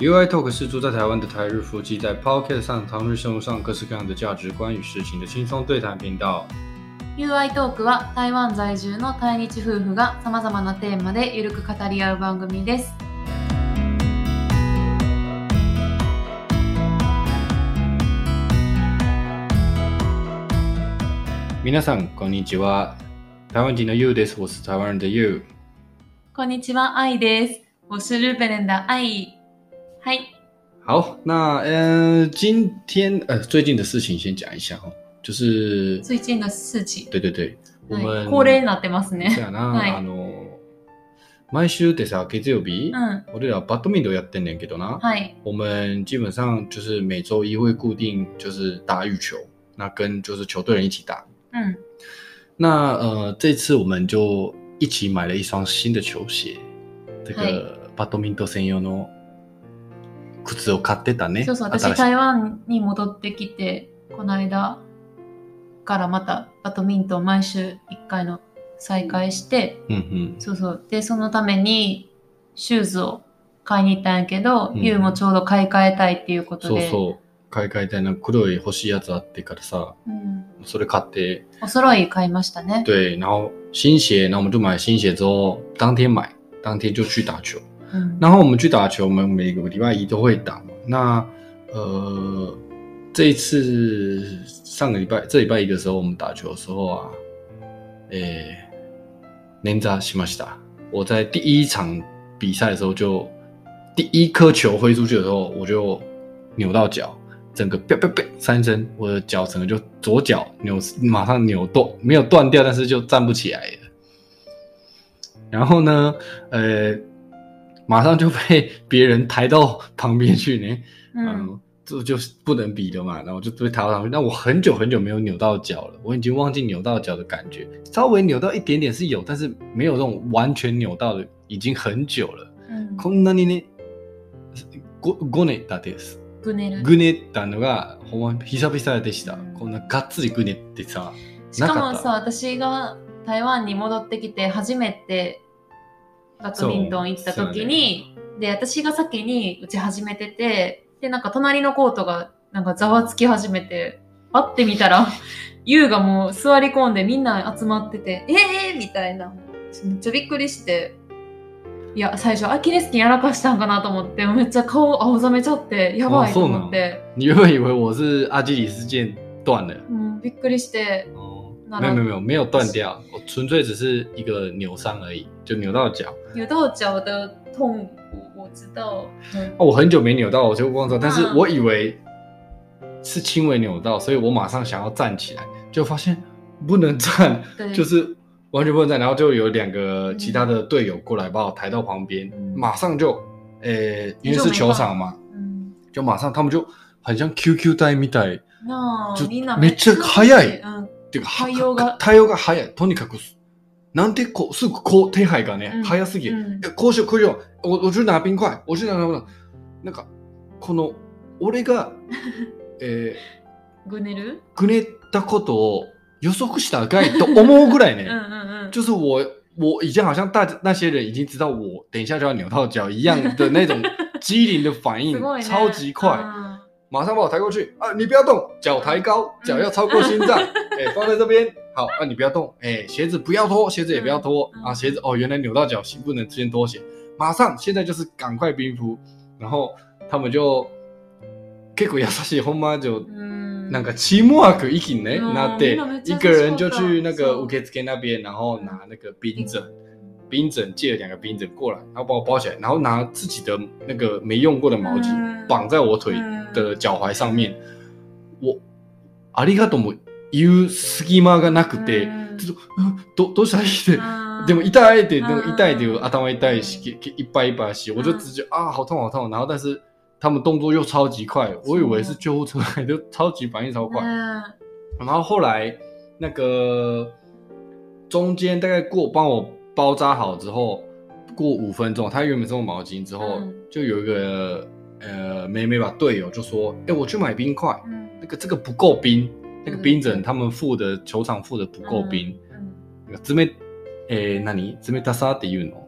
UI Talk 是住在台湾的台日夫妻在 Podcast 上谈日生活上各式各样的价值观与事情的轻松对谈频道。UI トークは台湾在住の対日夫婦が様々なテーマでゆるく語り合う番組です。皆さんこんにちは。台湾人的 You です。我是台湾人的 You。こんにちは、愛です。我是日本人的愛。はい。好，那呃，今天呃最近的事情先讲一下哈，就是最近の事情。对对对，我们はい、恒例になってますね。はいあの毎週ってさ月曜日、うん。俺らバドミントンやってんねんけどな。はい。我们基本上就是每周一会固定就是打羽球，那跟就是球队人一起打。うん。那呃，这次我们就一起买了一双新的球鞋，这个バドミントン専用の靴を買ってたね。そうそう、私台湾に戻ってきて、この間からまたバドミントン毎週1回の再開して、うんそうそう。で、そのためにシューズを買いに行ったんやけど、うんユウもちょうど買い替えたいっていうこうん。そうとで。そう。買い替えたいな黒い欲しいやつあってからさ、うん。それ買って，お揃い買いましたね。对，然后新鞋，然后我们就买新鞋之后，当天买，当天就去打球。うん。然后我们去打球，我们每个礼拜一都会打嘛。那呃，这一次上个礼拜这礼拜一的时候，我们打球的时候啊，诶，连扎しました。我在第一场比赛的时候就第一颗球挥出去的时候，我就扭到脚，整个啪啪啪三声，我的脚整个就左脚扭，马上扭断，没有断掉，但是就站不起来了。然后呢，呃， 马上就被别人抬到旁边去呢。うん。嗯，这就是不能比的嘛，然后就被抬到旁边。那我很久很久没有扭到脚了，我已经忘记扭到脚的感觉，稍微扭到一点点是有，但是没有这种完全扭到的，已经很久了。うんこんなにね、ごごねたです。グネル。ぐねったのがほんま久々でした。こんながっつりぐねってさ、しかなかったもさ、私が台湾に戻ってきて初めて バドミントン行った時に、で、私が先に打ち始めてて、で、なんか隣のコートがなんかざわつき始めて、パッて見たら、ユウがもう座り込んでみんな集まってて、えーみたいな。めっちゃびっくりして。いや、最初アキレス腱やらかしたんかなと思って、めっちゃ顔青ざめちゃって、やばいと思って。你原本以为我是阿基里斯腱断了。うん、びっくりして、哦，那没有没有没有没有断掉，我纯粹只是一个扭伤而已，就扭到脚。扭到脚的痛，我我知道。嗯哦我很久没扭到，我就忘了，但是嗯我以为是轻微扭到，所以我马上想要站起来，就发现不能站，对，就是完全不能站，然后就有两个其他的队友过来把我抬到旁边，嗯马上就，呃，因为是球场嘛，嗯，就马上他们就很像 QQ 带みたい。ちょなあみんなめ ていうか、対応が対応が早い。とにかく、なんでこう、すぐこう、手配がね、うん早すぎる。うこうしよう、こうしよう。我我去拿冰块。我去拿拿なんか、この、俺が、えぐねるー、ぐねったことを予測したかいと思うぐらいね。うんうんうん。就是我，我已经好像大那些人已经知道我等一下就要扭到脚一样的那种机灵的反应。超级快。うん马上把我抬过去啊！你不要动，脚抬高，脚要超过心脏，哎、放在这边。好，啊，你不要动，哎、鞋子不要脱，鞋子也不要脱、嗯啊，鞋子哦，原来扭到脚不能先脱鞋，马上现在就是赶快冰敷，然后他们就結構優しいほんま就うん。なんかチームワーク一気にね、うんなってみんなめっちゃ一个人就去那个そう受付那边，然后拿那个冰枕， 冰枕借了两个冰枕过来，然后把我包起来，然后拿自己的那个没用过的毛巾嗯绑在我腿うん的脚踝上面。我ありがとうも言う隙間がなくて、うんちょっとうんどどうしたらいいって。うんでも痛いって、でも嗯痛いって頭痛いし、一掰一掰洗，我就直接啊，好痛好痛。然后但是他们动作又超级快，我以为是救护车来的，超级反应超快。ね然后后来那个中间大概过帮我 包扎好之后，过五分钟，他原本是用毛巾之后，嗯。就有一个呃妹妹吧队友就说：“哎、我去买冰块，うん那个这个不够冰，那个嗯。冰枕他们付的球场付的不够冰。冷えー、何冷たさっていうの？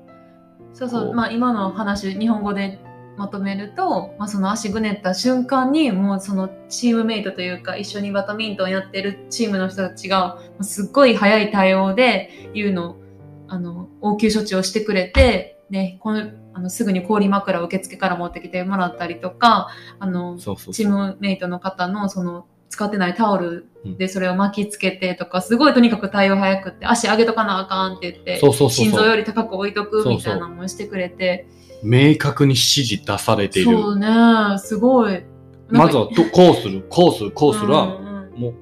そうそう、まあ今の話、日本語でまとめると、まあ、その足ぐねった瞬間にもうそのチームメイトというか一緒にバドミントンやってるチームの人たちがすっごい早い対応でいうのあの応急処置をしてくれて、ね、このあのすぐに氷枕を受付から持ってきてもらったりとかあのそうそうチームメイトの方のその使ってないタオルうんでそれを巻きつけてとか、すごいとにかく対応早くって、足上げとかなあかんって言って、そうそうそうそう心臓より高く置いとくそうそうみたいなのもしてくれて、明確に指示出されている。そうね、すごい。まずはどこうする、こうする、こうするは、うんうんもう、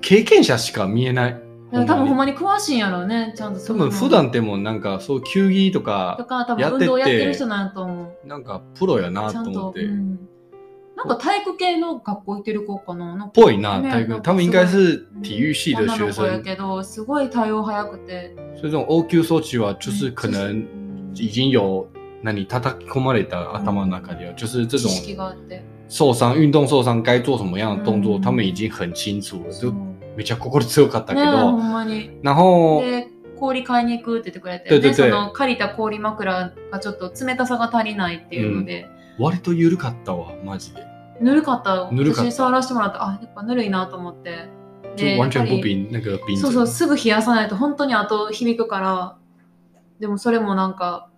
経験者しか見えない。多分ほんまに詳しいんやろうね、ちゃんと多分普段でもなんかそう球技ととか、か、多やってて分運動やってる人なんやと思う。なんかプロやなと。と思って。うんなんか体育系の学校行ってる子かな？ぽいな、ね体育。他们应该是体育系的学女の子や生，けど、すごい対応早くて。所以这种 OQ 措置は就是可能うん已经有那你叩き込まれた頭の中では，就是这知种識があって。受伤、运动受伤该做什么样的动作，嗯他们已经很清楚了。めちゃ心強かったけねほど、んまに。然後で、氷買いに行くって言ってくれて、でその借りた氷枕がちょっと冷たさが足りないっていうので、割と緩かったわ、マジで。ぬるかった。ぬるかった私触らせてもらった。あ、やっぱぬるいなと思って。就完全不やっぱり冰，那个冰そうそう、すぐ冷やさないと本当に後響くから、でもそれもなんか、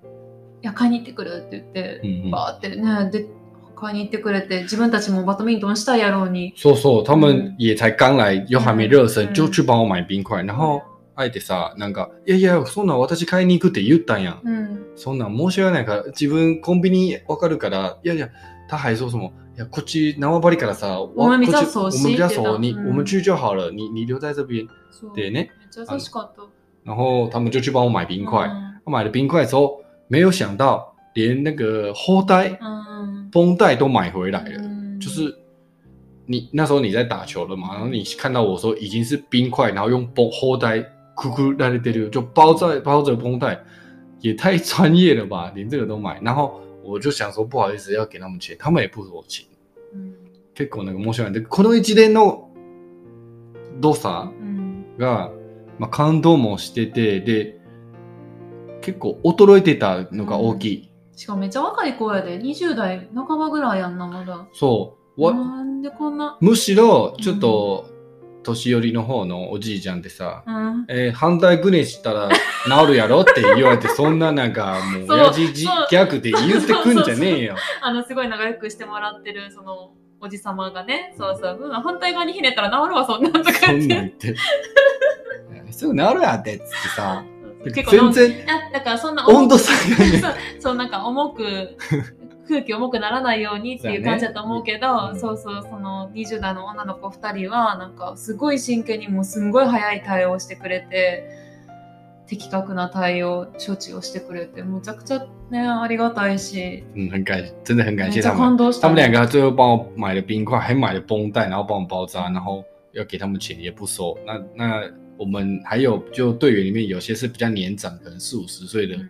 いや、買いに行ってくるって言って、嗯嗯。バーってね、で、買いに行ってくれて、自分たちもバドミントンしたいやろうに。そうそう、他嗯们也才刚来，又还没热身，嗯就去帮我买冰块。然后相手さ、なんか、いやいや、そんなん私買いに行くって言ったんやん。うん。そんなん申し訳ないから、自分コンビニわかるから、いやいや、他还说什么？いや、こっち縄張りからさ、我们比较熟悉我们比较熟，你我们去就好了，你你留在这边。そうでね、めっちゃ優しかった。然后他们就去帮我买冰块。うん我买了冰块之后，没有想到连那个后带、うん绷带都买回来了。うん就是你那时候你在打球了嘛，然后你看到我说已经是冰块，然后用绷后带咕咕拉的丢，就包在包着绷带，也太专业了吧，连这个都买。然后我就想说不好意思要给他们钱，他们也不给我钱。うん結構なんか申し訳ない。で、この一連の動作うんが、まあ、感動もしてて、で、結構衰えてたのが大きい。しかもめっちゃ若い子やで、20代半ばぐらいやんな、まだ。そう。わなんでこんな。むしろ、ちょっと、年寄りの方のおじいちゃんってさ、うん。えー反対グネしたら治るやろって言われて、そんななんかもう、親父ギャグで言ってくんじゃねえよ。あの、すごい仲良くしてもらってる、その、おじさまがね、そうそう、うん反対側にひねったら治るわ、そんなんとかそん言って。なん言って。すぐ治るやってっつってさ、結構全然。あだからそんな温度差がね、そうなんか重く空気重くならないようにっていう感じだと思うけどそうそう,、そうその20代の女の子2人はなんかすごい真剣にもうすんごい早い対応をしてくれて的確な対応処置をしてくれてむちゃくちゃねありがたいし。嗯，很感，真的很感谢他们。他们两个最后帮我买了冰块，还买了绷带，然后帮我包扎，然后要给他们钱也不收。那那我们还有就队员里面有些是比较年长，可能四五十岁的うん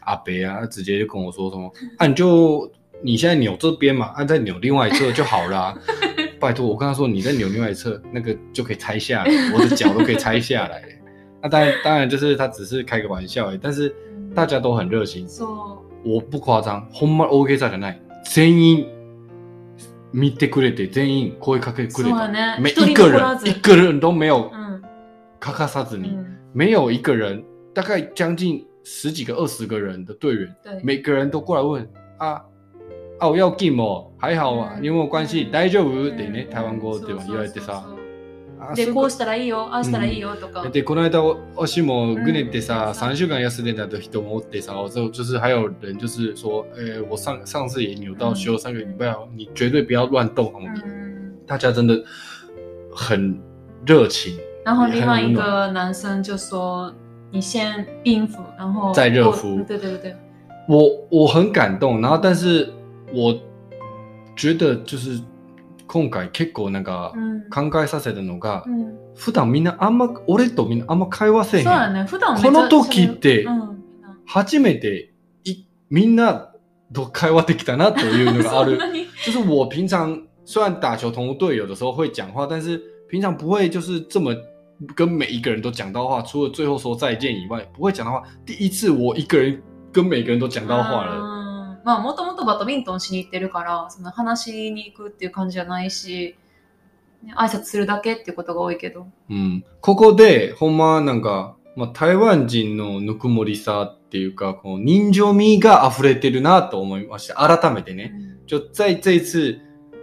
阿伯啊，直接就跟我说什么，啊你就你现在扭这边嘛，啊再扭另外一侧就好啦、拜托，我跟他说你再扭另外一侧，那个就可以拆下来，我的脚都可以拆下来。那当然当然就是他只是开个玩笑而已，但是大家都很热心。そ我不夸张，ほんま大げさじゃない。全員見てくれて、全員声かけてくれた。うそうやね每一人一个人残らず一个人都没有 うん欠かさずに，うん没有一个人，大概将近十几个、二十个人的队员，对每个人都过来问啊啊，我要进哦，还好啊，嗯有没有关系？嗯大丈夫うんってね、台湾語では言われてさそうそうそうそう。あで、すこうしたらいいよ、ああしたらいいよとか。で、この間、足もぐねってさ、うん三週間休んでた人もおってさ，之后就是还有人就是说，呃，我上上次也扭到休三个礼拜哦，你绝对不要乱动哦。嗯大家真的很热情， 然后另外一个男生就说：“你先冰敷，然后再热敷我对对对对，我我很感动。然后，但是我觉得就是今回結構なんか嗯考えさせたのが、嗯，普段みんなあんま俺とみんなあんま会話せえへん。そうやね。普段この時ってうん初めていみんなと会話できたなというのがある。就是我平常虽然打球同队友的时候会讲话，但是平常不会就是这么跟每一个人都讲到话，除了最后说再见以外，不会讲到话。第一次我一个人跟每个人都讲到话了。うんまあもともととバドミントンしに行ってるから、その話しに行くっていう感じじゃないし、ね挨拶するだけっていうことが多いけど。うん。ここで、ほんまなんか、まあ、台湾人のぬくもりさっていうか、こう人情味が溢れてるなと思いました。改めてね。就在这一次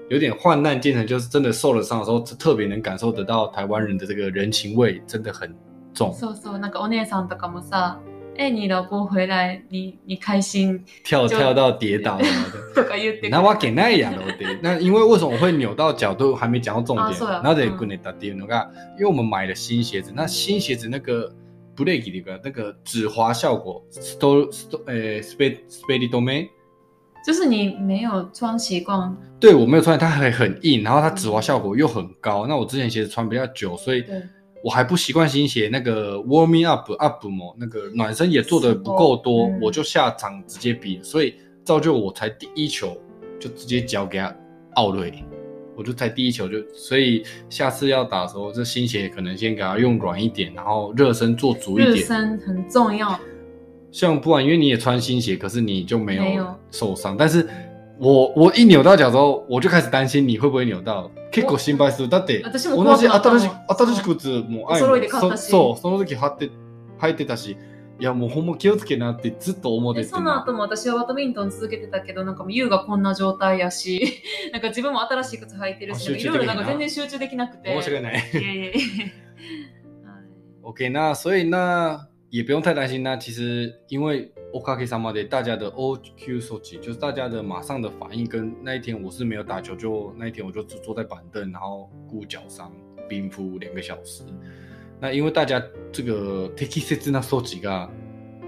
有点患难见成，就是真的受了伤的时候，特别能感受得到台湾人的这个人情味真的很重。そうそう、なんかお姉さんとかもさ、え、你老婆回来、你、你開心就跳跳到跌倒什么的。とか言ってくる那わけないやろって。那因为为什么会扭到脚，都还没讲到重点啊そうや。なぜグネタっていうのが，因为我们买了新鞋子，那新鞋子那个 break 的一个那个止滑效果，sto sto 呃 spe spedi do me， 就是你没有穿习惯，对我没有穿，它还很硬，然后它止滑效果又很高。那我之前鞋子穿比较久，所以，我还不习惯新鞋，那个 warming up up 嘛，那个暖身也做的不够多，嗯我就下场直接比，所以造就我才第一球就直接脚给他奥瑞，我就才第一球就，所以下次要打的时候，这新鞋可能先给他用软一点，然后热身做足一点热点。身很重要。像不然因为你也穿新鞋，可是你就没有受伤，但是。我我一扭到脚之后，我就開始担心你会不会扭到。結構心配する。だって私も同じ新しい新しい靴もお揃いで買ったしそそうその時履って履いてたしいやもうほんま気をつけなってずっと思っててでその後も私はバドミントン続けてたけど、なんかもう優がこんな状態やし、なんか自分も新しい靴履いてるし、いろいろなんか全然集中できなくて。申し訳ない。いやいやいや。はい OK，那所以那也不用太担心。那其实因为 OKK 上嘛的大家的 OQ 手机，就是大家的马上的反应，跟那一天我是没有打球，就那一天我就只坐在板凳，然后顾脚伤，冰敷两个小时。那因为大家这个 take it 那手机が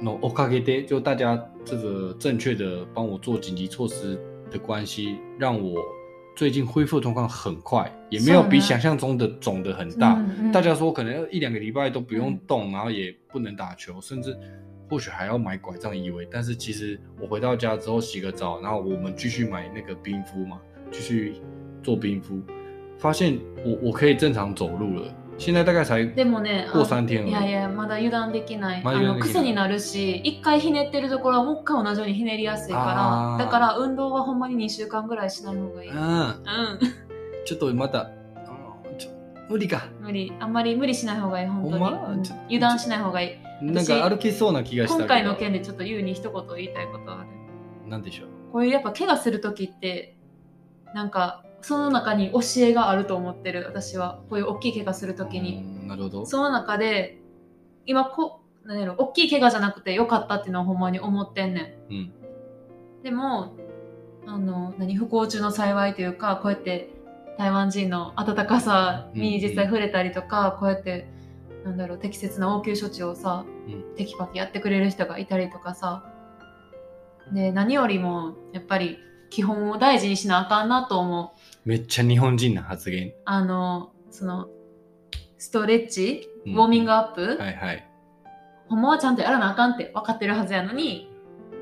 のおかげで，就大家这个正确的帮我做紧急措施的关系，让我 最近恢复状况很快，也没有比想象中的肿得很大。大家说可能要一两个礼拜都不用动，然后也不能打球，甚至或许还要买拐杖以为。但是其实我回到家之后洗个澡，然后我们继续买那个冰敷嘛，继续做冰敷，发现我我可以正常走路了。现在大概才でもね、过あ三天了。いやいや、まだ油断できない。あのまだ油断できない癖になるし、一回ひねってるところはもう一回同じようにひねりやすいから、だから運動はほんまに2週間ぐらいしない方がいい。うん。嗯，ちょっとまだあちょ無理か。無理。あんまり無理しない方がいい、本当に。ほんま？油断しない方がいい。なんか歩きそうな気がした。今回の件でちょっとユウに一言言いたいことある。なんでしょう。こういうやっぱ怪我するときって、なんか、その中に教えがあると思ってる、私は。こういう大きい怪我するときに。うんなるほど。その中で、今こ、なんやろ、大きい怪我じゃなくてよかったっていうのはほんまに思ってんねん。うん。でも、あの、何、不幸中の幸いというか、こうやって台湾人の温かさに実際触れたりとか、こうやって、なんだろう、適切な応急処置をさ、うんテキパキやってくれる人がいたりとかさ。で、何よりも、やっぱり基本を大事にしなあかんなと思う。めっちゃ日本人な発言。あの、その、ストレッチ、うんウォーミングアップ、はいはい。ほんまはちゃんとやらなあかんって分かってるはずやのに、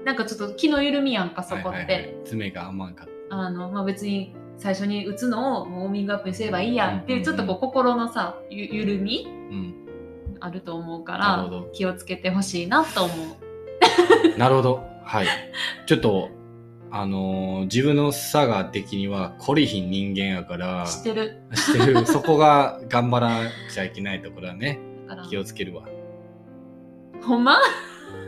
なんかちょっと気の緩みやんか、そこって。はいはいはい、爪が甘かっあの、まあ、別に最初に打つのをウォーミングアップにすればいいやんっていう、ちょっとこう心のさ、ゆ緩みた。うん。あると思うから、気をつけてほしいなと思う。なるほど。はい。ちょっと、あのー自分の差が的には、懲りひん人間やから、知ってる。知ってる。そこが頑張らなきゃいけないところはね、気をつけるわ。ほんま？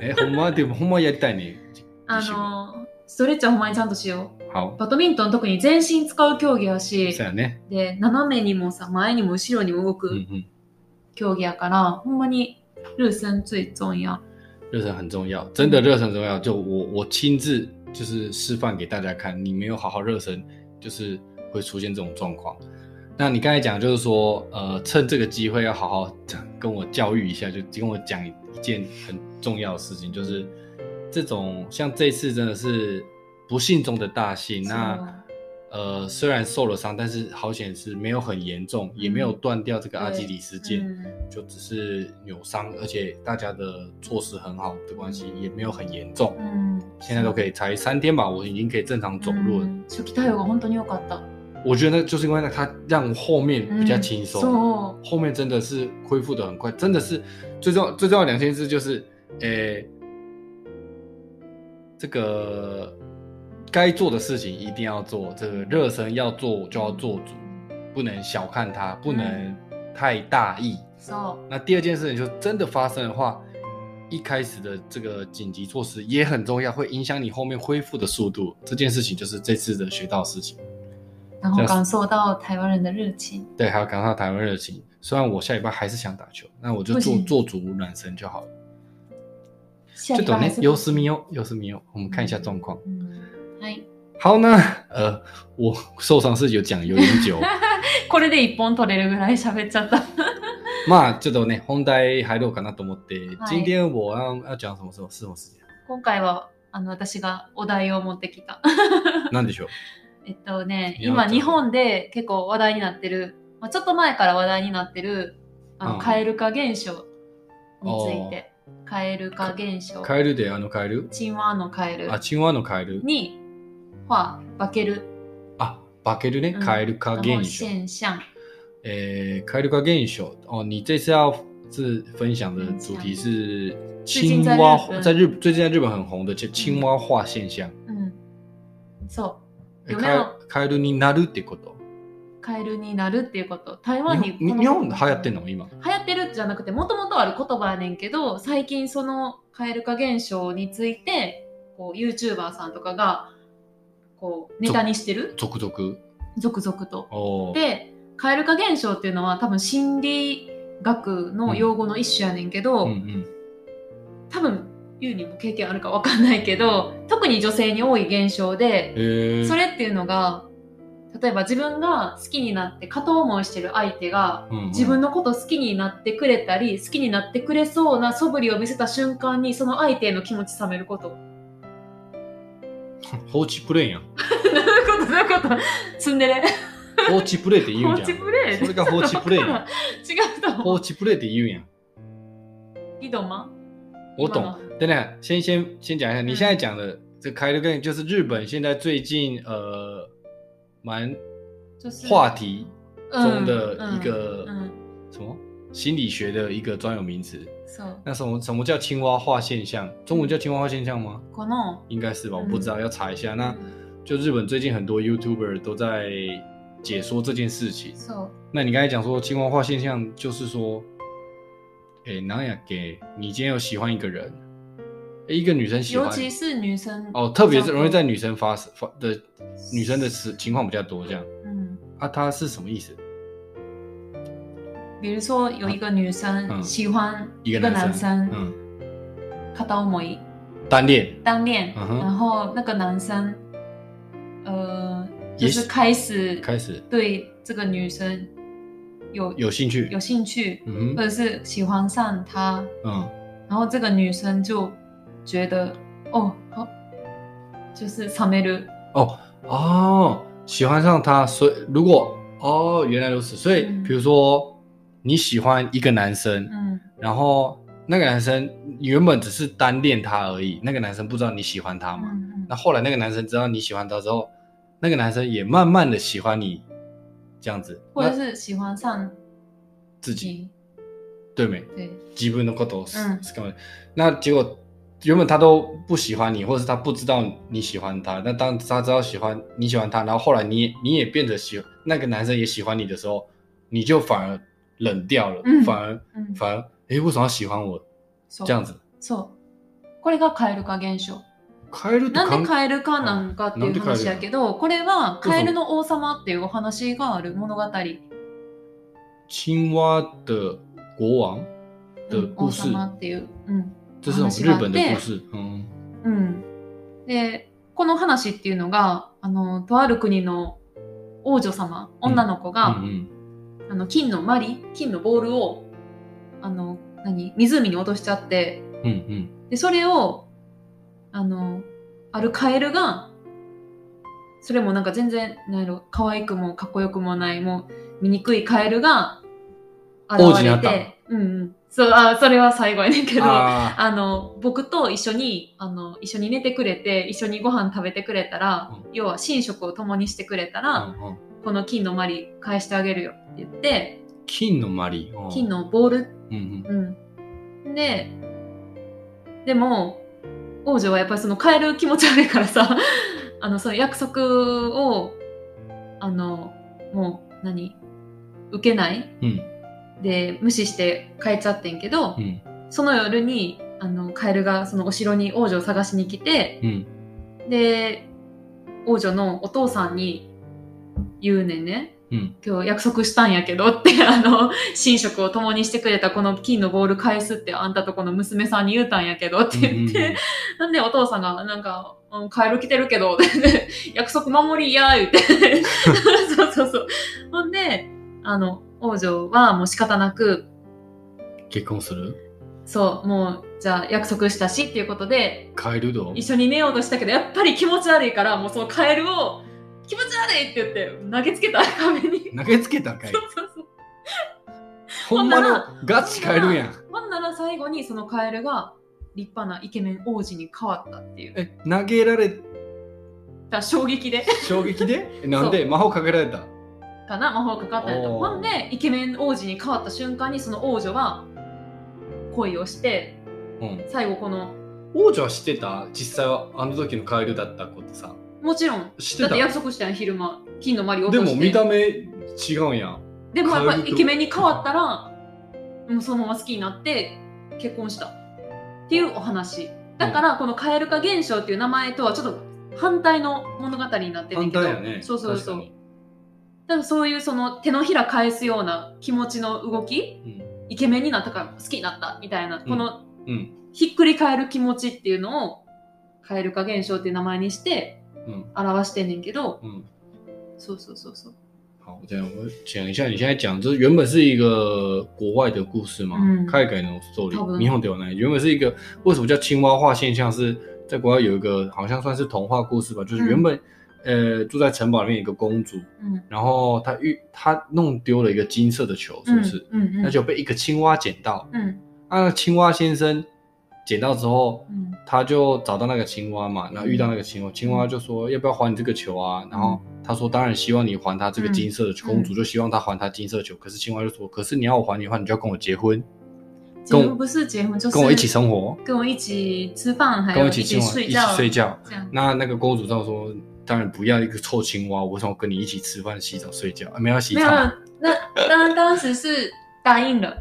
え、ほんま？でもほんまやりたいね。あの、ストレッチはほんまにちゃんとしよう。好。バドミントン特に全身使う競技やしそう、やね。で、斜めにもさ、前にも後ろにも動うんうくん。競技やから、ほんまにルーセン最重要。热身很重要，真的热身很重要。就我我亲自就是示范给大家看，你没有好好热身，就是会出现这种状况。那你刚才讲就是说，呃，趁这个机会要好好跟我教育一下，就跟我讲一件很重要的事情，就是这种像这次真的是不幸中的大幸。那呃，虽然受了伤，但是好险是没有很严重，也没有断掉这个阿基里斯腱。嗯就只是扭伤，而且大家的措施很好的关系，也没有很严重。うん现在都可以，才三天吧，我已经可以正常走路了。うん初期対応が本当に良かった。我觉得那就是因为它让后面比较轻松，そう。后面真的是恢复的很快，真的是最重要最重要的两件事就是，诶、这个 该做的事情一定要做，这个热身要做就要做足，不能小看它，不能太大意。そう。那第二件事情就真的发生的话，一开始的这个紧急措施也很重要，会影响你后面恢复的速度。这件事情就是这次的学到的事情。然后感受到台湾人的热情。对，还有感受到台湾热情。虽然我下礼拜还是想打球，那我就做不行做足暖身就好了。下礼就等呢拜还是，优思密哦，优思密哦，我们看一下状况。うんはい。 好呢，呃，我受伤是有讲有点久，これで一本取れるぐらい喋っちゃった。まあちょっとね本題入ろうかなと思って、はい今天我要要讲什么？时候是什么时间？今回は、あの、私がお題を持ってきた。なんでしょう？えっとね、今日本で結構話題になってる、まあ、ちょっと前から話題になってる、あの、うん蛙化現象について。蛙化現象。カエルであのカエル？チンワのカエルあ、青蛙のカエル？に、は、化ける。啊，化けるね，嗯カエル化現象。现象。诶，カエル化現象哦，你这次要是分享的主题是青蛙在日最近在日本很红的青青蛙化现象。うん。そう。えカエルになるってこと？カエルになるっていうこと。台日湾に本日本で流行ってんの？今？流行ってるじゃなくてもともとある言葉やねんけど最近その蛙化現象についてこう YouTuber さんとかがこうネタにしてる？続々？続々と。で蛙化現象っていうのは多分心理学の用語の一種やねんけど、うんうん。多分ユーにも経験あるかわかんないけど特に女性に多い現象で。それっていうのが例えば自分が好きになって片思いしてる相手がうんうん自分のこと好きになってくれたり好きになってくれそうな素振りを見せた瞬間にその相手への気持ち冷めること。放置プレイやん。どういうことどういうことツンデレ放置プレイって言放うんじゃん。置プレイそれが放置プレイやん。違うと放思う。置プレイって言うんやん。你懂吗？我懂。等等，先先先讲一下，你现在讲的这开了个就是日本现在最近呃蛮就是话题中的嗯一个嗯，什么心理学的一个专有名词。 そう。那什么什么叫青蛙化现象？中文叫青蛙化现象吗？この应该是吧，我嗯不知道，要查一下。那就日本最近很多 YouTuber 都在解说这件事情。そう那你刚才讲说青蛙化现象，就是说，诶，哪样给你今天有喜欢一个人，诶一个女生喜欢尤，其是女生哦，特别是容易在比女生发发的女生的情情况比较多，这样较多嗯。啊，它是什么意思？ 比如说有一个女生嗯喜欢一个一个男生，男生，嗯，片思い单恋，单恋，嗯哼然后那个男生，呃，就也是开始开始对这个女生有有兴趣，有兴趣，嗯哼，或者是喜欢上她，嗯，然后这个女生就觉得哦，好，就是冷める，哦哦，喜欢上他，所以如果哦原来如此，所以嗯比如说 你喜欢一个男生，嗯然后那个男生你原本只是单恋他而已，那个男生不知道你喜欢他嘛，嗯那后来那个男生知道你喜欢他之后，那个男生也慢慢的喜欢你，这样子，或者那是喜欢上自己己，对没？对，自分のことを嗯好き那结果原本他都不喜欢你，或者是他不知道你喜欢他。那当他知道喜欢你喜欢他，然后后来你也你也变得喜那个男生也喜欢你的时候，你就反而 冷掉了，嗯反而嗯，反而诶，为什么要喜欢我？这样子？そう。これが蛙化現象。カエルってなんで関カエルかなんかっていう話やけど、これはカエルの王様っていうお話がある物語。青蛙的国王的うん王故事，様っていう。うん。这是日本的故事。嗯うん。で、この話っていうのが、あの、とある国の王女様、女の子が、嗯あの、金のマリ、金のボールを、あの、何湖に落としちゃって、嗯嗯で、それを、あの、あるカエルが、それもなんか全然、なんやろ、可愛くもかっこよくもない、もう、醜いカエルが、現れて、うんうん。そう、あ、それは最後やねんけ嗯。ど、ああの、僕と一緒に、あの、一緒に寝てくれて、一緒にご飯食べてくれたら、う要は寝食を共にしてくれたら、ーうんうん。この金のマリ返してあげるよ言って、金のマリ。うん金。のボールうんうんうん。で、でも、王女はやっぱりその変える気持ち悪いからさ、あの、その約束を、あの、もう、何？受けない？うん。で、無視して帰っちゃってんけど、うん。その夜に、あの、カエルがそのお城に王女を探しに来て、うん。で、王女のお父さんに言うねんね。うん。今日約束したんやけどって、あの、寝食を共にしてくれたこの金のボール返すってあんたとこの娘さんに言うたんやけどって言って、なんでお父さんがなんか、うんカエル来てるけど、約束守りや、言って。そうそうそう。ほんで、あの、王女はもう仕方なく、結婚する？そう、もう、じゃあ約束したしっていうことで、カエルどう？一緒に寝ようとしたけど、やっぱり気持ち悪いから、もうそのカエルを、気持ち悪いって言って投げつけた壁に。投げつけたんかいそうそうそう。ほんまのガチカエルやん。ほんなら最後にそのカエルが立派なイケメン王子に変わったっていう。え、投げられ、ら衝撃で衝撃で？えなんで？魔法かけられた？かな？魔法かかったんやと。ほんで、イケメン王子に変わった瞬間にその王女は恋をして、うん。最後この、王女は知ってた？実際はあの時のカエルだった子ってさ。もちろん、知ってだったて約束したやん、昼間。金のマリ落で。も見た目違うんやん。でもやっぱイケメンに変わったら、もうそのまま好きになって結婚したっていうお話。だからこの蛙化現象っていう名前とはちょっと反対の物語になってる反けど、ね。そうそうそうだからそういうその手のひら返すような気持ちの動き、イケメンになったから好きになったみたいな、このうん。うん。ひっくり返る気持ちっていうのを蛙化現象っていう名前にしてうん。表してんねんけど、嗯，そうそうそうそう。好，这样我讲一下，你现在讲这原本是一个国外的故事嘛，嗯海外のストーリ多分ー，日本ではない。原本是一个为什么叫青蛙化现象是？在国外有一个好像算是童话故事吧，就是原本、呃住在城堡里面有一个公主，嗯然后她遇她弄丢了一个金色的球，是不是？嗯嗯那就被一个青蛙捡到。嗯啊，青蛙先生 捡到之后，嗯。他就找到那个青蛙嘛，然后遇到那个青蛙，青蛙就说要不要还你这个球啊？然后他说当然希望你还他这个金色的球，嗯。公主就希望他还他金色球，可是青蛙就说，可是你要我还你的话，你就要跟我结婚，结婚不是结婚就是跟我一起生活，跟我一起吃饭，还跟我有起一起生活，一起睡觉。那那个公主就说，当然不要一个臭青蛙，我为什么跟你一起吃饭、洗澡、睡觉？啊、没有洗澡。没有，那当当时是答应了，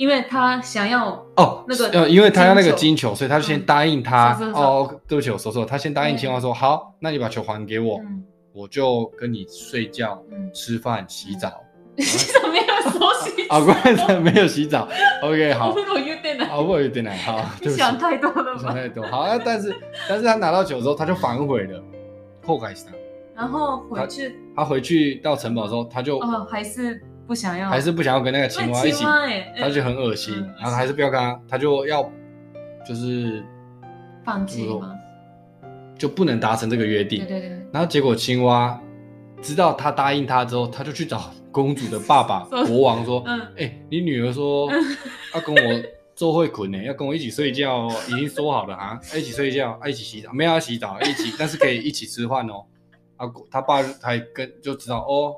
因为他想要哦，那个呃，因为他要那个金金球，所以他就先答应他。哦，对不起，我说错了，他先答应青蛙说好，那你把球还给我，嗯我就跟你睡觉、嗯，吃饭、洗澡。怎么没有说洗澡啊，关键没有洗澡。OK，好我，不有点难，好，我有点难，好，你想太多了吧？想太多。好，啊但是但是他拿到球之后，他就反悔了，后改他。然后回去他回去到城堡之后，他就哦，还是不想要，还是不想要跟那个青蛙一起他就很恶心嗯，然后还是不要跟他，他就要就是放弃吗？就不能达成这个约定。对对对，然后结果青蛙知道他答应他之后，他就去找公主的爸爸 说国王说：“嗯哎、你女儿说要跟我做会捆呢，要跟我一起睡觉哦，已经说好了啊，一起睡觉，啊一起洗澡，没有要洗澡，一起，但是可以一起吃饭哦。”啊，他爸还跟就知道哦，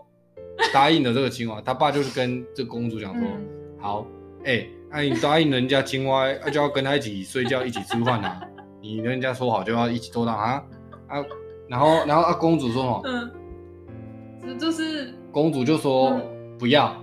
答应了这个青蛙，他爸就是跟这个公主讲说：“嗯好，哎、那、你答应人家青蛙，啊就要跟他一起睡觉，一起吃饭啊。你跟人家说好就要一起做到啊啊。然后，然后啊，公主说什么？嗯，这就是公主就说嗯不要，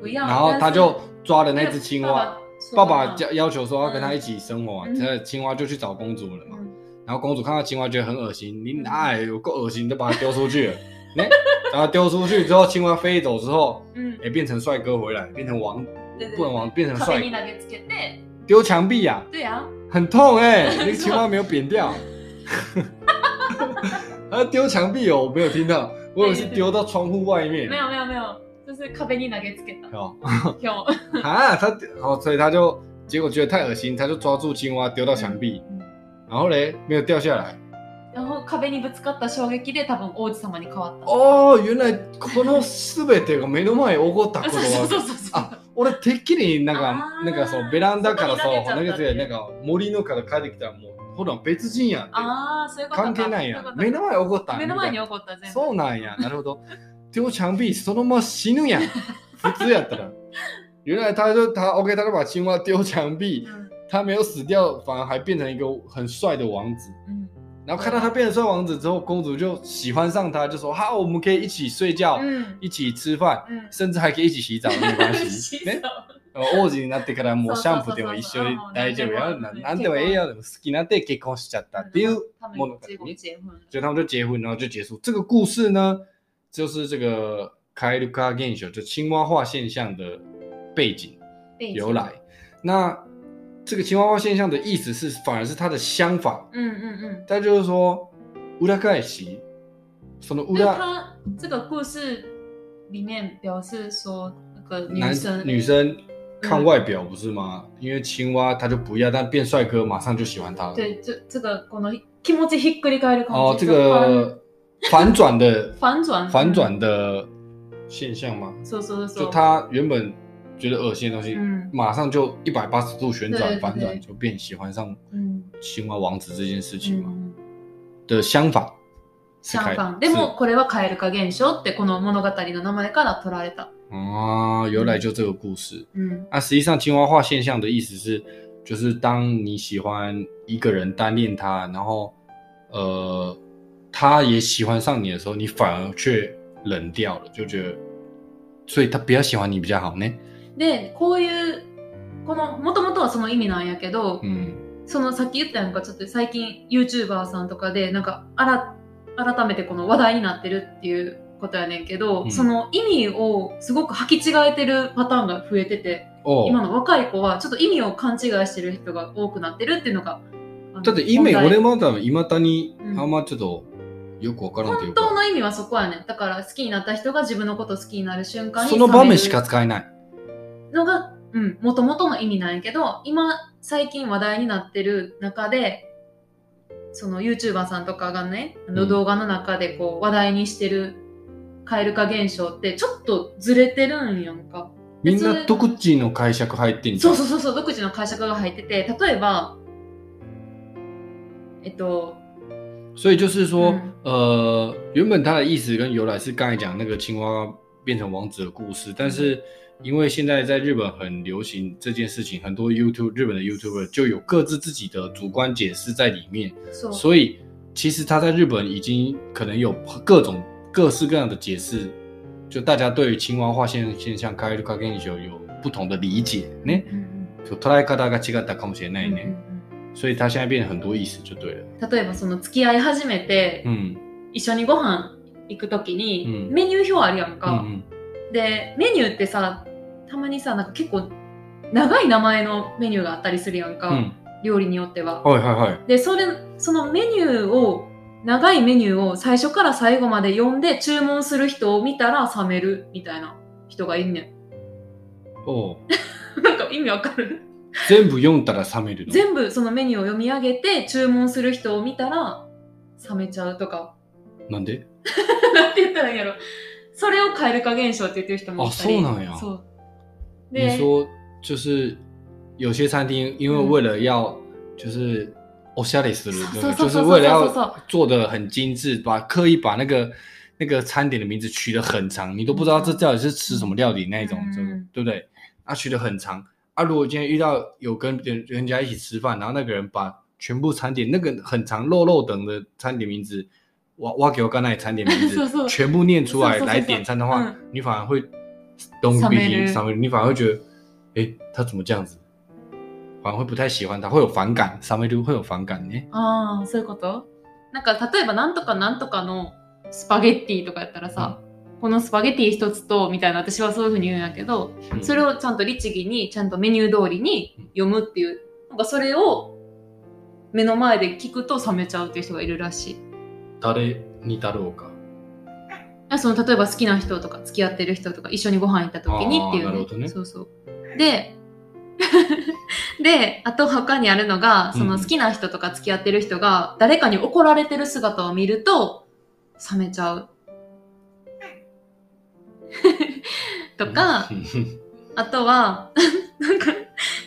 不要，然后他就抓了那只青蛙。爸爸叫要要求说要跟他一起生活啊，嗯这、青蛙就去找公主了嘛。嗯然后公主看到青蛙觉得很恶心，你哪有够恶心，就把它丢出去了。哎、然后丢出去之后，青蛙飞走之后，嗯哎、，变成帅哥回来，变成王，对对不能王，变成壁帅に投げつけて、丢墙壁呀、对啊，很痛哎、那个青蛙没有扁掉。啊，丢墙壁哦，我没有听到，我以为是丢到窗户外面没。有没有没有，就是壁に投げつけた。哦，有啊，他哦，所以他就结果觉得太恶心，他就抓住青蛙丢到墙壁，嗯然后嘞没有掉下来。 壁にぶつかった衝撃で多分王子様に変わった。哦，原来この全てが目の前に起こったこと そうそうそうは。そうそう。あ、俺てっきりなんかなんかそうベランダからさ、投げちゃったなんかそうなんか森のから帰ってきたらもうほら別人やんって。ああ、そういうことか。関係ないやん。目の前に起こったん目の前にみ起こった全そうなんや。なるほど。丢墙壁そのまま死ぬやん。普通やったら。原来他就他 OK，他就把青蛙丢墙壁，うん他没有死掉，反而还变成一个很帅的王子。うん然后看到他变成帅王子之后，公主就喜欢上他，就说好，我们可以一起睡觉，うん。一起吃饭，うん。甚至还可以一起洗澡，没关系。洗ね澡王子になってからもうシャンプーでも一緒に大丈夫よ。ななんでもええよ。でも好きになって結婚しちゃったっていう他们物語结果ね。结婚。就他们就结婚，然后就结束。这个故事呢，就是这个カエル化現象，就青蛙化现象的背景由来。那 这个青蛙化现象的意思是，反而是它的相反。うんうんうん。它就是说，裏返し，その因为裏他这个故事里面表示说，那个女男生女生看外表不是吗？因为青蛙他就不要，但变帅哥马上就喜欢他了。对这这个この気持ちひっくり返る感じ。哦，这个反转的反转反转的现象吗？そうそうそう。就他原本 觉得恶心的东西，嗯马上就一百八十度旋转对对对反转，就变喜欢上うん青蛙王子这件事情嘛。うん的相反，是相开反でもこれは蛙化現象ってこの物語の名前から取られた。啊，由来就这个故事。うん那实际上青蛙化现象的意思是，就是当你喜欢一个人单恋他，然后呃，他也喜欢上你的时候，你反而却冷掉了，就觉得，所以他不要喜欢你比较好呢。 でこういうこのもともとはその意味なんやけど、嗯そのさっき言ったやんかちょっと最近 YouTuber さんとかでなんかあら改めてこの話題になってるっていうことやねんけど、うん。その意味をすごく履き違えてるパターンが増えてて哦，今の若い子はちょっと意味を勘違いしてる人が多くなってるっていうのがだって意味俺まだ未だにうん。あんまちょっとよくわからんという本当か、の意味はそこやねん。だから好きになった人が自分のこと好きになる瞬間にその場面しか使えない。のが、うん、もともとの意味なんやけど、今、最近話題になってる中で、その YouTuber さんとかがね、あのうん。動画の中でこう話題にしてる蛙化現象ってちょっとずれてるんやんか。みんな独自の解釈入ってんじゃ。そうんそうそうそう、独自の解釈が入ってて、例えば、えっと、所以就是说，嗯呃，原本它的意思跟由来是刚才讲那个青蛙变成王子的故事，但是因为现在在日本很流行这件事情，很多 YouTube 日本的 YouTuber 就有各自自己的主观解释在里面，そう。所以其实他在日本已经可能有各种各式各样的解释，就大家对于青蛙化现现象开る加減有有不同的理解ね，うん就捉え方が違ったかもしれないうんうんね，所以它现在变很多意思就对了，うん例えばその付き合い始めて、嗯一緒にご飯行くときに、うんメニュー表あるやん嗯か。嗯で、メニューってさ、 たまにさ、なんか結構長い名前のメニューがあったりするやんか。嗯，料理によっては。はいはいはい。で、それ、そのメニューを、長いメニューを最初から最後まで読んで注文する人を見たら冷めるみたいな人がいんねおん。なんか意味わかる？全部読んだら冷めるの？全部そのメニューを読み上げて注文する人を見たら冷めちゃうとか。なんで？なんて言ったらいいんやろ。それを蛙化現象って言ってる人もいたり。あそうなんやそう。你で、说就是有些餐厅因为为了要就是おしゃれする，对不对？就是そうそうそうそう为了そうそう要做的很精致，把刻意把那个那个餐点的名字取得很长，你都不知道这到底是吃什么料理那一种，嗯就对不对？啊，取得很长啊。如果今天遇到有跟人人家一起吃饭，然后那个人把全部餐点那个很长肉肉等的餐点名字，我我给我刚才餐点名そう字そう全部念出来そうそうそう来点餐的话嗯，你反而会 东冷逼める上面，你反而会觉得，诶，他怎么这样子？反而会不太喜欢他，会有反感，上面就会有反感呢。ああ、そういうこと？なんか、例えば、なんとかなんとかのスパゲッティとかやったらさ、このスパゲッティ一つと、みたいな、私はそういうふうに言うんやけど、嗯それをちゃんと律儀に、ちゃんとメニュー通りに読むっていう、なんかそれを目の前で聞くと冷めちゃうっていう人がいるらしい。誰にだろうか？その例えば好きな人とか付き合ってる人とか一緒にご飯行った時にっていう、あーなるほどね。そうそう。で であと他にあるのがその好きな人とか付き合ってる人が誰かに怒られてる姿を見ると冷めちゃう。とかうん あとはなんか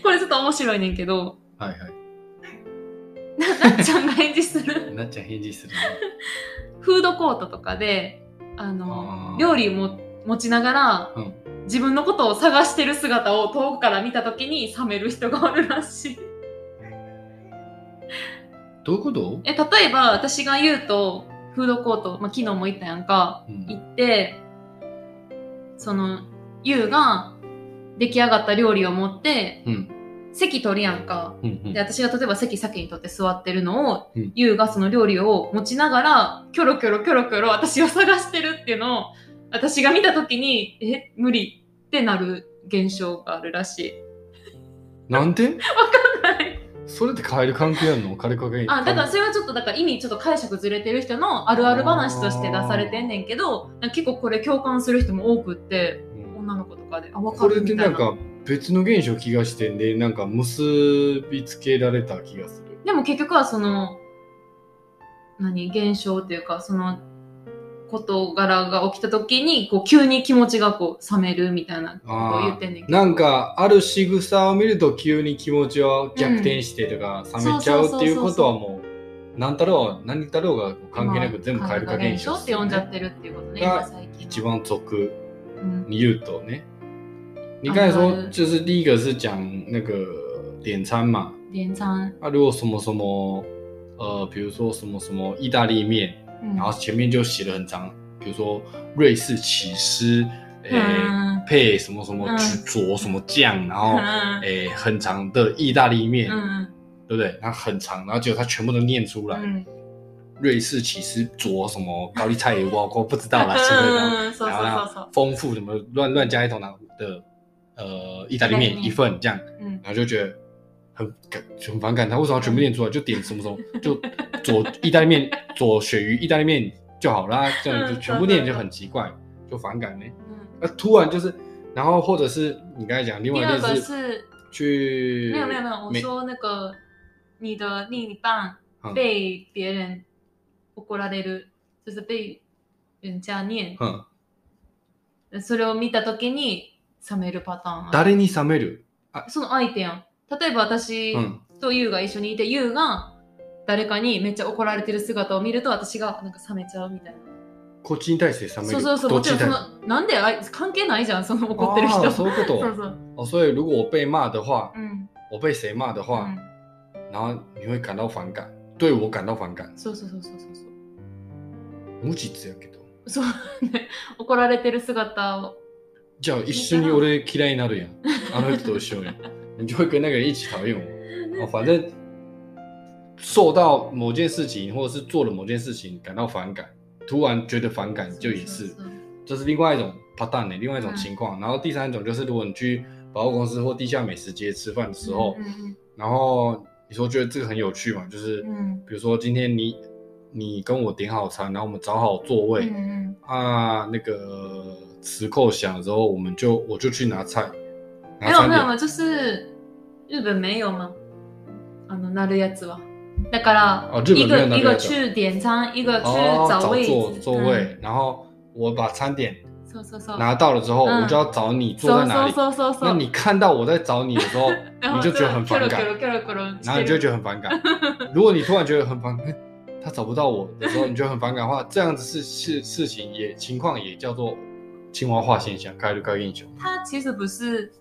これちょっと面白いねんけどはいはい。ななっちゃんが返事する。なっちゃん返事するね。フードコートとかであの料理も持ちながら、うん。自分のことを探してる姿を遠くから見た時に冷める人がおるらしい。どういうこと？え、例えば私が言うと、フードコート、まあ、昨日も行ったやんか、うん。行って、その、ゆうが出来上がった料理を持って、うん。席取るやんか。うんうん。で、私が例えば席先に取って座ってるのを、うん。がその料理を持ちながら、キョロキョロキョロキョロ私を探してるっていうのを、私が見たときに、え、無理ってなる現象があるらしい。なんでは い。それって変える関係あるの？彼かけあ、だからそれはちょっと、だから意味ちょっと解釈ずれてる人のあるある話として出されてんねんけど、なんか結構これ共感する人も多くって、うん。女の子とかで、あ、わかこれるみたいな。でなんか別の現象気がしてんで、なんか結びつけられた気がする。でも結局はその、何、現象っていうか、その、事柄が起きた時に、こう、急に気持ちがこう、冷めるみたいなことを言ってんねんけど。なんかある仕草を見ると急に気持ちは逆転してとか、冷めちゃうっていうことはもう何だろう何だろうが関係なく全部変えるか現象って呼んじゃってるっていうことね。一番俗うん你言うとね，你刚才啊说就是第一个是讲那个点餐嘛，連餐。啊，如果什么什么呃，比如说什么什么意大利面，うん然后前面就写的很长，比如说瑞士起司，诶、嗯配什么什么嗯佐什么酱，然后うん诶、很长的意大利面，うん对不对？它很长，然后结果它全部都念出来，うん瑞士起司佐什么高丽菜也我我不知道啦，是不是？うんそうそう然后そうそう。丰富什么乱乱加一通的 呃意大利意大利面面一份这样，うん然后就觉得很感很反感，他为什么要全部念出来？就点什么什么，就左意大利面左鳕鱼意大利面就好啦，这样就全部念就很奇怪，就反感呢。うん那突然就是，然后或者是你刚才讲另外第二个一个是是去没有没有没有，我美说那个你的另一半嗯被别人怒られる，就是被人家念，嗯，それを見たときに 冷めるパターン。誰に冷める？その相手やん。例えば私うんとユウが一緒にいて、ユウが誰かにめっちゃ怒られてる姿を見ると私がなんか冷めちゃうみたいな。こっちに対して冷める？そうそうそう、もちろんその、なんであい関係ないじゃん、その怒ってる人。そういうこと？そうそう。哦，所以如果我被骂的话，うん。我被谁骂的话，うん然后你会感到反感，对我感到反感？そうそうそうそうそうそう。無実やけど。そうね。怒られてる姿を。じゃあ一緒に俺嫌いになるやん。あの人と一緒や。你就会跟那个人一起讨厌我。哦，反正受到某件事情或者是做了某件事情感到反感，突然觉得反感就也是，そうそうそう这是另外一种 pattern 的另外一种情况。然后第三种就是，如果你去百货公司或地下美食街吃饭的时候，うん然后你说觉得这个很有趣嘛，就是うんうん比如说今天你你跟我点好餐，然后我们找好座位。うんうん啊，那个 磁扣响的时候，我们就我就去拿菜，没有拿餐点。没有没有，就是日本没有吗？あのなるやつは。だから、哦日本一个一个没有那个去点餐，一个去哦，找位找座置。座位，然后我把餐点うん。そうそうそう。拿到了之后，嗯我就要找你坐そう在哪里。そうそうそうそう。那你看到我在找你的时候，然后你就觉得很反感キョロキョロキョロキョロ然后你就会觉得很反感。如果你突然觉得很反感，他找不到我的时候，你觉得很反感的话，这样子是事事情也情况也叫做 青蛙化现象，化現象。它其实不是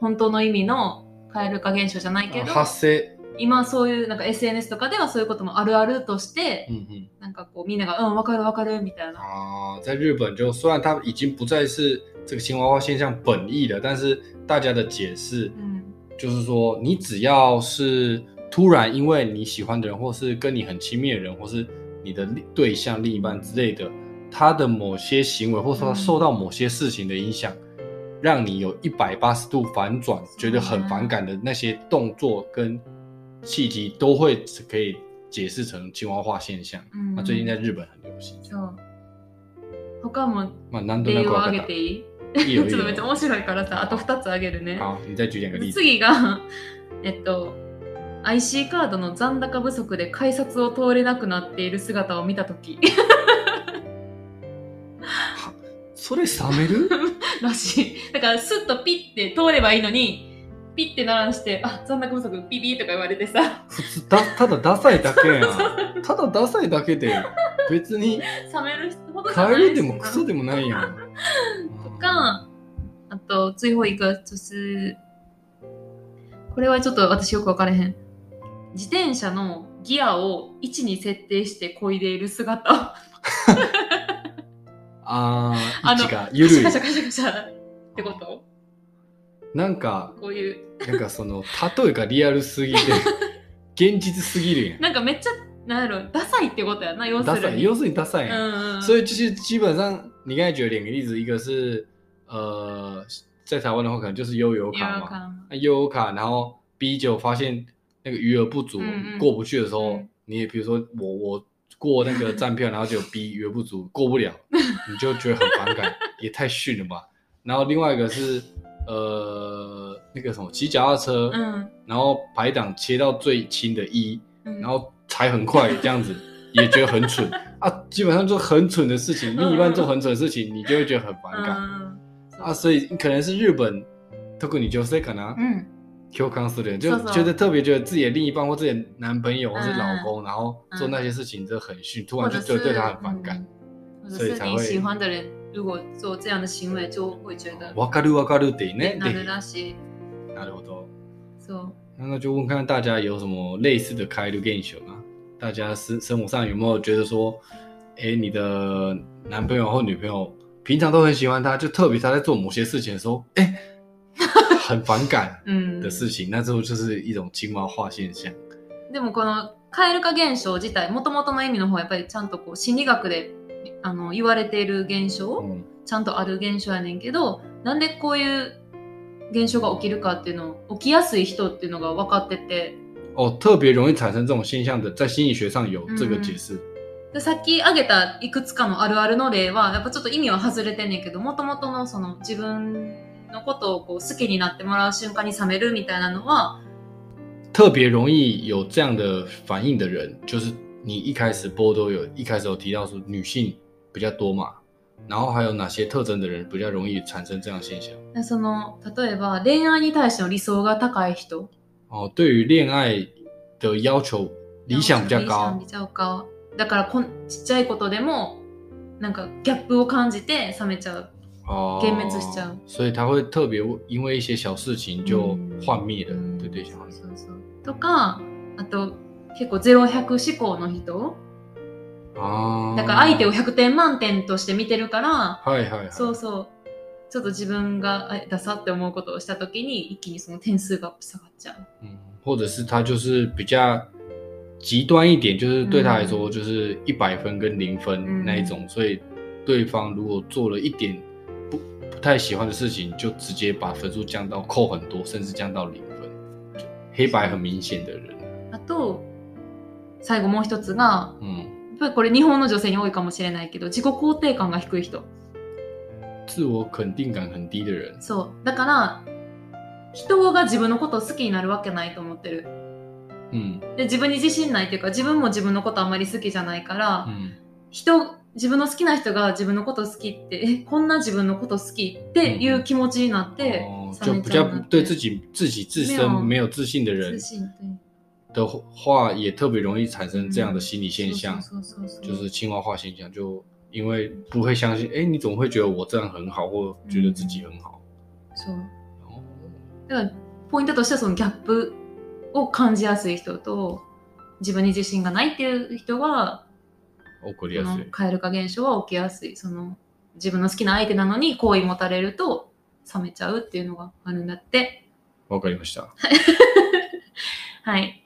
本当の意味の蛙化現象じゃないけど、発生，今そういうなんか SNS とかではそういうこともあるあるとして、嗯嗯。なんかこうみんながうんわかるわかるみたいな。啊，在日本就虽然它已经不再是这个青蛙化现象本意了，但是大家的解释うん。就是说，你只要是突然因为你喜欢的人，或是跟你很亲密的人，或是你的另对象、另一半之类的，他的某些行为，或者说他嗯受到某些事情的影响，让你有一百八十度反转，觉得很反感的那些动作跟契机，都会可以解释成青蛙化现象。うん那最近在日本很流行。そう。他もまあ、なんとな例をくわかった。挙げていいいいよいいちょっとめっちゃよ。面白いからさ、あと2つ挙げるね。好，你再举两个例子。次が、えっと、IC カードの残高不足で改札を通れなくなっている姿を見たとき それ冷める？らしい。だから、スッとピッて通ればいいのに、ピッて鳴らして、あ、残高不足、ピピーとか言われてさ、普通だただダサいだけやん。ただダサいだけで別に冷めるほどじゃない帰りでもクソでもないやん。とか、あと、最後一个就是、これはちょっと私よくわからへん。自転車のギアを位置に設定して漕いでいる姿。あー、あのが緩いカ。シャカシャカシャカシャってこと？なんか、こういう。なんかその、例えがリアルすぎて、現実すぎるやん。なんかめっちゃ、なんやろ、ダサいってことやな、要すダサい，るに。又是你ダサいやん。うんうん。所以就是基本上，你刚才举了两个例子，一个是呃，在台湾的话，可能就是悠游卡嘛，悠游卡，然后 B 九发现那个余额不足，嗯嗯过不去的时候，嗯你也比如说我我过那个站票，然后就 B 余额不足过不了，你就觉得很反感，也太逊了吧。然后另外一个是呃那个什么骑脚踏车，うん。然后排档切到最轻的一，うん然后踩很快，这样子也觉得很蠢啊。基本上做很蠢的事情，另一半做很蠢的事情，你就会觉得很反感、うん啊。所以可能是日本，特に女性かなう ん。共感する，就そうそう觉得特别觉得自己的另一半或自己的男朋友或是老公，然后做那些事情真的很逊，突然就觉得对他很反感。或者是所以才会你喜欢的人，如果做这样的行为，就会觉得わかるわかるってね。なるらしい。なるほど。そう。那就问看大家有什么类似的开路 game 啊？大家生生活上有没有觉得说，哎，你的男朋友或女朋友平常都很喜欢他，就特别他在做某些事情的时候，哎， 很反感うん。的事情，那之后就是一种青蛙化现象。でもこの蛙化現象自体、もともとの意味の方はやっぱりちゃんとこう心理学であの言われている現象、嗯，ちゃんとある現象やねんけど、なんでこういう現象が起きるかっていうのを、起きやすい人っていうのが分かってて、哦，特别容易产生这种现象的，在心理学上有这个解释。でさっき挙げたいくつかのあるあるの例は、やっぱちょっと意味は外れてんねんけど、もともとのその自分のことをこう好きになってもらう瞬間に冷めるみたいなのは、特别容易有这样的反应的人，就是你一开始波都有一开始有提到说女性比较多嘛，然后还有哪些特征的人比较容易产生这样的现象？でその、例えば恋愛に対しての理想が高い人、哦，对于恋爱的要求理想比较理想高比较高。だからこんちっちゃいことでも、なんかギャップを感じて冷めちゃう。哦，幻滅しちゃう所以他会特别因为一些小事情就嗯幻对对象。そうそうそうとか、あと結構0100思考の人啊，だから相手を100点満点として見てるから、はいはいはい。そうそう。ちょっと自分があダサって思うことをしたときに、一気にその点数が下がっちゃう。嗯，或者是他就是比较极端一点，就是对他来说就是一百分跟零分嗯那一种，所以对方如果做了一点太喜欢的事情，就直接把分数降到扣很多，甚至降到零分，就黑白很明显的人，あと、最後もう一つが、嗯，やっぱりこれ日本の女性に多いかもしれないけど、自己肯定感が低い人。自我肯定感很低的人，そう。だから、人が自分のことを好きになるわけないと思ってる。嗯で、自分に自信ないっていうか、自分も自分のことあんまり好きじゃないから、嗯人、自分の好きな人が自分のこと好きって、え、こんな自分のこと好きっていう気持ちになって、就比较对自己自己自身没有自信的人自信对的话，也特别容易产生这样的心理现象。就是青蛙化现象，就因为不会相信，哎，你怎么会觉得我这样很好，或觉得自己很好？そう。哦だから、ポイントとしてはそのギャップを感じやすい人と、自分に自信がないっていう人は、起こりやすい。蛙化現象は起きやすい。その、自分の好きな相手なのに好意持たれると冷めちゃうっていうのがあるんだって。わかりました。はい。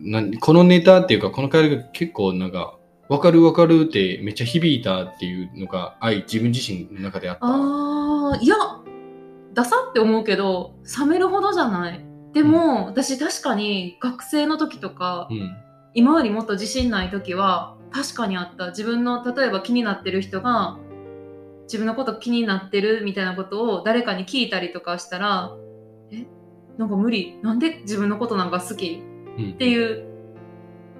なこのネタっていうか、この回が結構なんか、わかるわかるってめっちゃ響いたっていうのが、愛、自分自身の中であった。あー、いや、ダサって思うけど、冷めるほどじゃない。でも、私確かに学生の時とか、うん。今よりもっと自信ない時は確かにあった。自分の例えば気になってる人が自分のこと気になってるみたいなことを誰かに聞いたりとかしたらえなんか無理。なんで自分のことなんか好き？うん。っていう、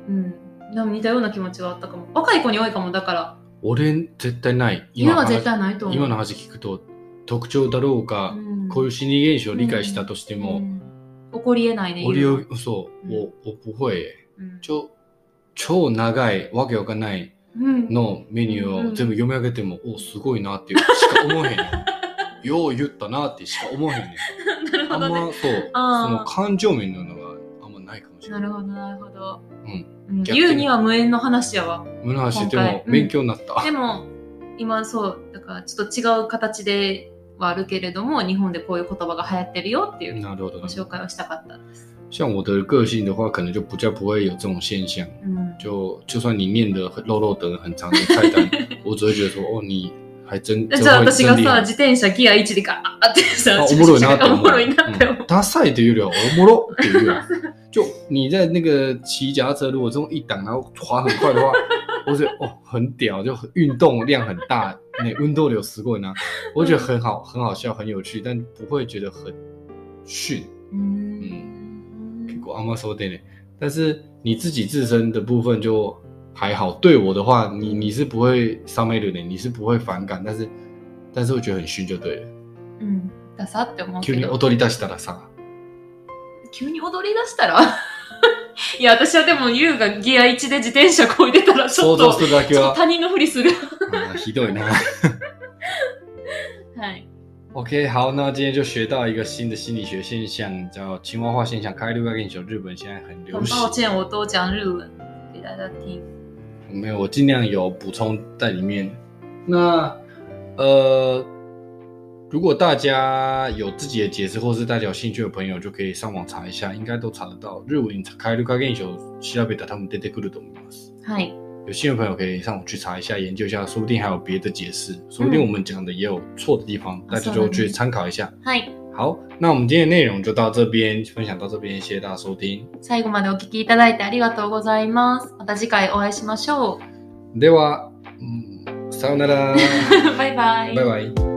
うん、なんか似たような気持ちはあったかも。若い子に多いかもだから。俺、絶対ない。今は絶対ないと思う。今の話聞くと、特徴だろうか、うん。こういう心理現象を理解したとしても、うん。起こりえないねそう、うん。我我不会耶、うん超、超長いわけわかんないうんのメニューを全部読み上げても、お、すごいなっていうしか思えへんよ。よう言ったなってしか思えへんねん。あんまそう、その感情面ののがあんまないかもしれな。ないるほど、なるほど。うん言うには無縁の話やわ。無の話でも勉強になった。でも、今そう、だからちょっと違う形ではあるけれども、日本でこういう言葉が流行ってるよっていうご。紹介をしたかったです。像我的个性的话，可能就比较不会有这种现象。うん。就就算你念的肉肉等很长的菜单，我只会觉得说，哦，你还真真じゃあ会私がさ、真厉害。自転車ギア1でガーってさ、あおもろいなって思うおもろいなって思う。他赛的有点おもろっていうより就你在那个骑脚踏车，如果这种一档然后滑很快的话，我觉得哦很屌，就很运动量很大，那运动流十过呢，我觉得很好，很好笑，很有趣，但不会觉得很逊。 うん。結構あんまそうでね。但是你自己自身的部分就还好。对我的话，你你是不会伤害的人，你是不会反感，但是但是会觉得很逊就对了。うん。ダサって思う急に。踊り出したらさ、急に踊り出したら？いや、私はでも、ユウがギア1で自転車こいでたら、ちょっと、するだけはちょっと他人のふりする。啊ひどいな。はい。 OK，好，那今天就学到一个新的心理学现象，叫青蛙化现象。开路跟你说，日本现在很流行。很抱歉，我都讲日文给大家听。没有，我尽量有补充在里面。那呃，如果大家有自己的解释，或是大家有兴趣的朋友，就可以上网查一下，应该都查得到。日文开路跟你说，調べたら多分出てくると思います。はい。 有兴趣的朋友可以上网去查一下，研究一下，说不定还有别的解释，说不定我们讲的也有错的地方，大家就去参考一下。はい。好，那我们今天的内容就到这边，分享到这边，谢谢大家收听。最後までお聞きいただいてありがとうございます。また次回お会いしましょでは、うんさようなら。う。バイバイ。バイバイ。